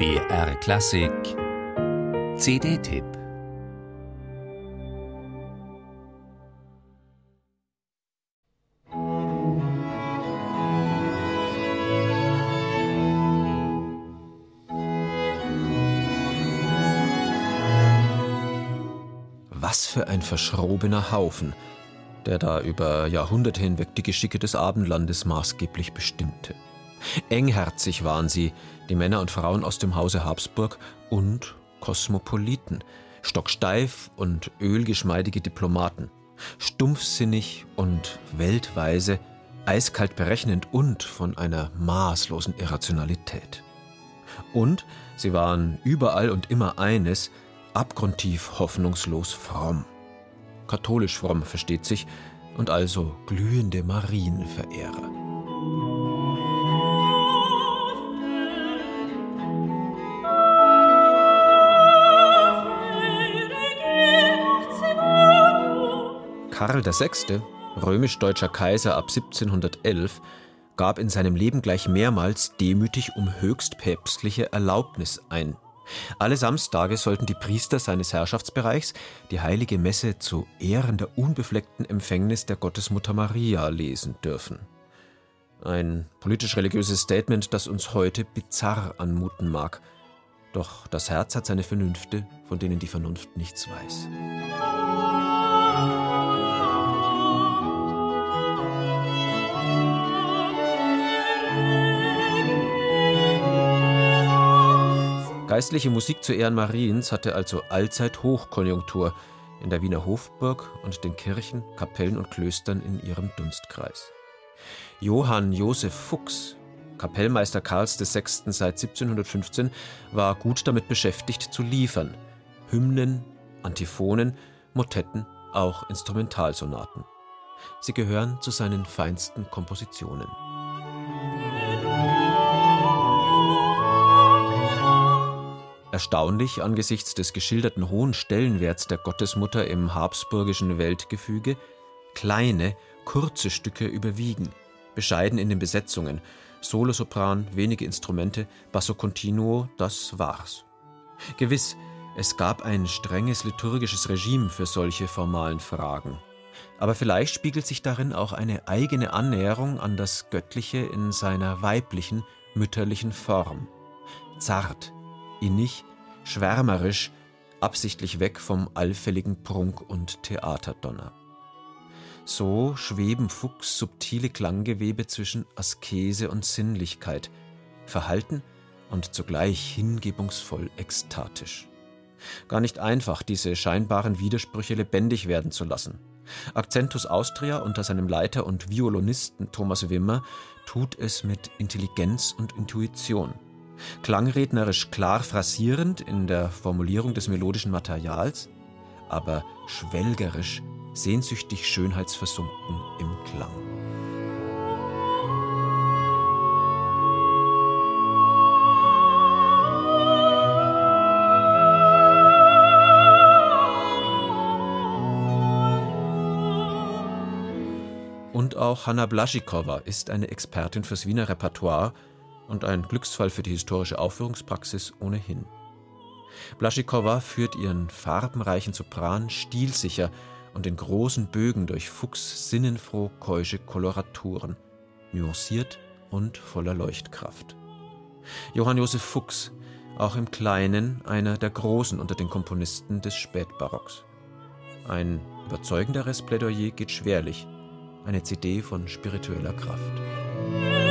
BR Klassik CD-Tipp Was für ein verschrobener Haufen, der da über Jahrhunderte hinweg die Geschicke des Abendlandes maßgeblich bestimmte. Engherzig waren sie, die Männer und Frauen aus dem Hause Habsburg und Kosmopoliten, stocksteif und ölgeschmeidige Diplomaten, stumpfsinnig und weltweise, eiskalt berechnend und von einer maßlosen Irrationalität. Und sie waren überall und immer eines, abgrundtief hoffnungslos fromm. Katholisch fromm versteht sich, und also glühende Marienverehrer. Karl VI., römisch-deutscher Kaiser ab 1711, gab in seinem Leben gleich mehrmals demütig um höchstpäpstliche Erlaubnis ein. Alle Samstage sollten die Priester seines Herrschaftsbereichs die heilige Messe zu Ehren der unbefleckten Empfängnis der Gottesmutter Maria lesen dürfen. Ein politisch-religiöses Statement, das uns heute bizarr anmuten mag. Doch das Herz hat seine Vernünfte, von denen die Vernunft nichts weiß. Geistliche Musik zu Ehren Mariens hatte also allzeit Hochkonjunktur in der Wiener Hofburg und den Kirchen, Kapellen und Klöstern in ihrem Dunstkreis. Johann Josef Fuchs, Kapellmeister Karls VI. seit 1715, war gut damit beschäftigt zu liefern. Hymnen, Antiphonen, Motetten, auch Instrumentalsonaten. Sie gehören zu seinen feinsten Kompositionen. Erstaunlich angesichts des geschilderten hohen Stellenwerts der Gottesmutter im habsburgischen Weltgefüge, kleine, kurze Stücke überwiegen, bescheiden in den Besetzungen, Solosopran, wenige Instrumente, Basso continuo, das war's. Gewiss, es gab ein strenges liturgisches Regime für solche formalen Fragen. Aber vielleicht spiegelt sich darin auch eine eigene Annäherung an das Göttliche in seiner weiblichen, mütterlichen Form. Zart, innig, schwärmerisch, absichtlich weg vom allfälligen Prunk und Theaterdonner. So schweben Fuchs subtile Klanggewebe zwischen Askese und Sinnlichkeit, verhalten und zugleich hingebungsvoll ekstatisch. Gar nicht einfach, diese scheinbaren Widersprüche lebendig werden zu lassen. Accentus Austria unter seinem Leiter und Violonisten Thomas Wimmer tut es mit Intelligenz und Intuition – klangrednerisch klar phrasierend in der Formulierung des melodischen Materials, aber schwelgerisch, sehnsüchtig schönheitsversunken im Klang. Und auch Hanna Blaschikowa ist eine Expertin fürs Wiener Repertoire und ein Glücksfall für die historische Aufführungspraxis ohnehin. Blaschikowa führt ihren farbenreichen Sopran stilsicher und in großen Bögen durch Fuchs sinnenfroh keusche Koloraturen, nuanciert und voller Leuchtkraft. Johann Josef Fuchs, auch im Kleinen einer der Großen unter den Komponisten des Spätbarocks. Ein überzeugenderes Plädoyer geht schwerlich, eine CD von spiritueller Kraft.